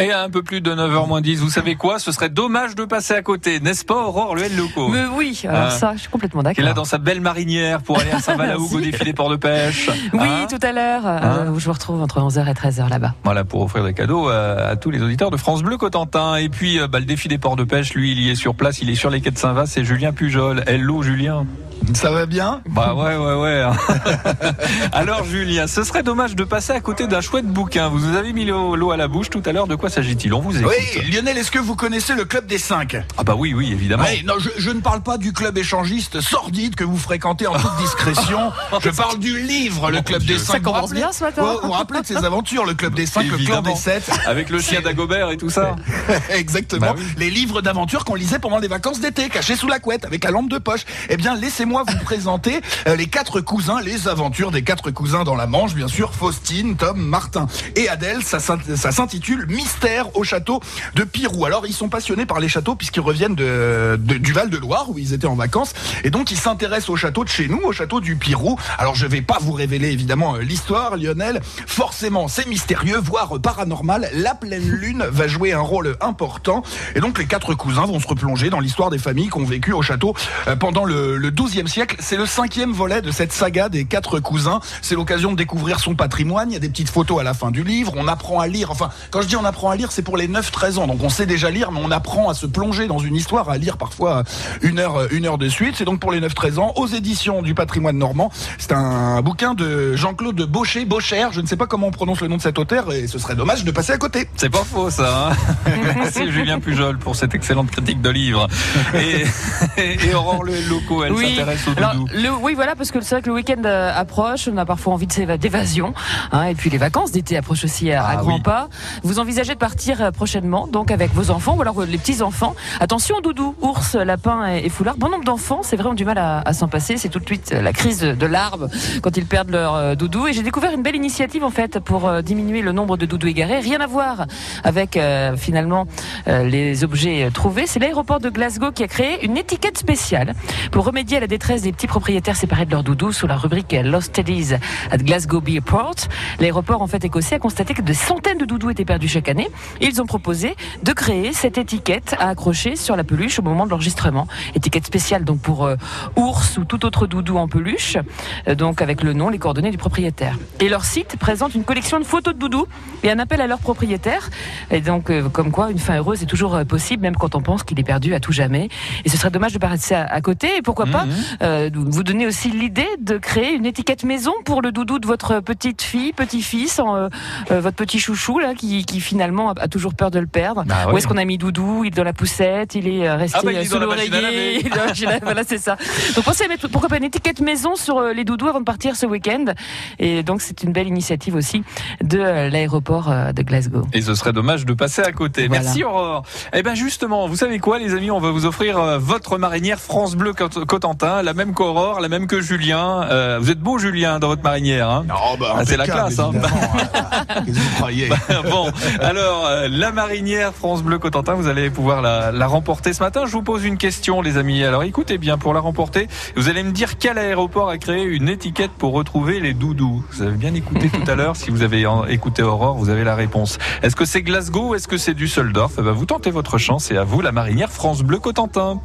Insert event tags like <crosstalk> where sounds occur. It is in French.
Et à un peu plus de 9h moins 10, vous savez quoi? Ce serait dommage de passer à côté, n'est-ce pas Aurore Luel Loco? Mais oui, alors Ah. ça, je suis complètement Qui est là d'accord. dans sa belle marinière pour aller à Saint-Valaoug <laughs> au défilé port de pêche. Oui, Hein tout à l'heure, euh, Hein où je vous retrouve entre 11h et 13h là-bas. Voilà, pour offrir des cadeaux à, à tous les auditeurs de France Bleu Cotentin. Et puis, euh, bah, le défi des ports de pêche, lui, il y est sur place, il est sur les quais de Saint-Va, c'est Julien Pujol. Hello, Julien. Ça va bien Bah ouais, ouais, ouais. <laughs> Alors, Julien, ce serait dommage de passer à côté d'un chouette bouquin. Vous nous avez mis l'eau à la bouche tout à l'heure. De quoi s'agit-il On vous écoute. Oui, Lionel, est-ce que vous connaissez le club des 5 Ah bah oui, oui, évidemment. Oui, non, je, je ne parle pas du club échangiste sordide que vous fréquentez en toute <laughs> discrétion. Je parle du livre, le club Dieu. des 5. Ça commence bien ce matin. Vous vous rappelez de ces aventures, le club des 5, le clan Évidemment. des 7 Avec le chien d'Agobert et tout ça. <laughs> Exactement. Bah oui. Les livres d'aventure qu'on lisait pendant les vacances d'été, cachés sous la couette, avec la lampe de poche. Eh bien, laissez-moi vous présenter euh, les quatre cousins, les aventures des quatre cousins dans la Manche, bien sûr, Faustine, Tom, Martin et Adèle. Ça, s'int- ça s'intitule Mystère au château de Pirou. Alors, ils sont passionnés par les châteaux puisqu'ils reviennent de, de- du Val-de-Loire où ils étaient en vacances. Et donc, ils s'intéressent au château de chez nous, au château du Pirou. Alors, je vais pas vous révéler évidemment euh, l'histoire, Lionel. Forcément, c'est mystérieux, voire paranormal. La pleine <laughs> lune va jouer un rôle important. Et donc, les quatre cousins vont se replonger dans l'histoire des familles qui ont vécu au château euh, pendant le, le 12e siècle. C'est le cinquième volet de cette saga des quatre cousins. C'est l'occasion de découvrir son patrimoine. Il y a des petites photos à la fin du livre. On apprend à lire. Enfin, quand je dis on apprend à lire, c'est pour les 9-13 ans. Donc, on sait déjà lire, mais on apprend à se plonger dans une histoire, à lire parfois une heure, une heure de suite. C'est donc pour les 9-13 ans aux éditions du patrimoine normand. C'est un bouquin de Jean-Claude Baucher, Baucher. Je ne sais pas comment on prononce le nom de cet auteur et ce serait dommage de passer à côté. C'est pas faux ça. Hein <laughs> c'est Julien Pujol pour cette excellente critique de livre. Et, <laughs> et Aurore le Loco, elle Oui. s'intéresse au Alors, doudou. le, oui, voilà, parce que c'est vrai que le week-end euh, approche, on a parfois envie de d'évasion, hein, et puis les vacances d'été approchent aussi à, à Ah grands oui. pas. Vous envisagez de partir euh, prochainement, donc avec vos enfants ou alors euh, les petits enfants. Attention, doudou, ours, lapin et, et foulard. Bon nombre d'enfants, c'est vrai, ont du mal à, à s'en passer. C'est tout de suite la crise de, l'arbre quand ils perdent leur doudou. Et j'ai découvert une belle initiative en fait pour diminuer le nombre de doudous égarés. Rien à voir avec euh, finalement euh, les objets trouvés. C'est l'aéroport de Glasgow qui a créé une étiquette spéciale pour remédier à la détresse des petits propriétaires séparés de leurs doudous sous la rubrique Lost Teddies at Glasgow Airport. L'aéroport en fait écossais a constaté que des centaines de doudous étaient perdus chaque année. Ils ont proposé de créer cette étiquette à accrocher sur la peluche au moment de l'enregistrement. Étiquette spéciale donc pour euh, ours ou tout autre doudou en peluche, euh, donc avec le nom, les coordonnées du propriétaire. Et leur site présente une collection de photos de doudous et un appel à leur propriétaire. Et donc euh, comme quoi une fin heureuse est toujours possible même quand on pense qu'il est perdu à tout jamais. Et ce serait dommage de passer à, à côté. Et pourquoi pas Mhm. Euh, vous donner aussi l'idée de créer une étiquette maison pour le doudou de votre petite fille, petit-fils, euh, euh, votre petit chouchou là, qui, qui finalement a, a toujours peur de le perdre. Bah Où est-ce qu'on a mis doudou? Il est dans la poussette, il est resté Ah bah, il est sous l'oreiller. <laughs> voilà, c'est ça. Donc pensez à mettre pourquoi pas une étiquette maison sur les doudous avant de partir ce week-end. Et donc c'est une belle initiative aussi de l'aéroport de Glasgow. Et ce serait dommage de passer à côté. Voilà. Merci Aurore. Eh ben justement, vous savez quoi les amis, on va vous offrir votre marinière France Bleu Cot- Cotentin, la même qu'Aurore, la même que Julien. Euh, vous êtes beau Julien dans votre marinière. Hein Oh, bah, Ah, c'est la classe, hein. croyez <laughs> bon, alors euh, la marinière France Bleu Cotentin, vous allez pouvoir la, la remporter ce matin. Je vous pose une question, les amis. Alors écoutez bien, pour la remporter, vous allez me dire quel aéroport a créé une étiquette pour retrouver les doudous. Vous avez bien écouté tout à l'heure. Si vous avez écouté Aurore, vous avez la réponse. Est-ce que c'est Glasgow ou est-ce que c'est Düsseldorf? Eh ben, Vous tentez votre chance et à vous la marinière France Bleu Cotentin.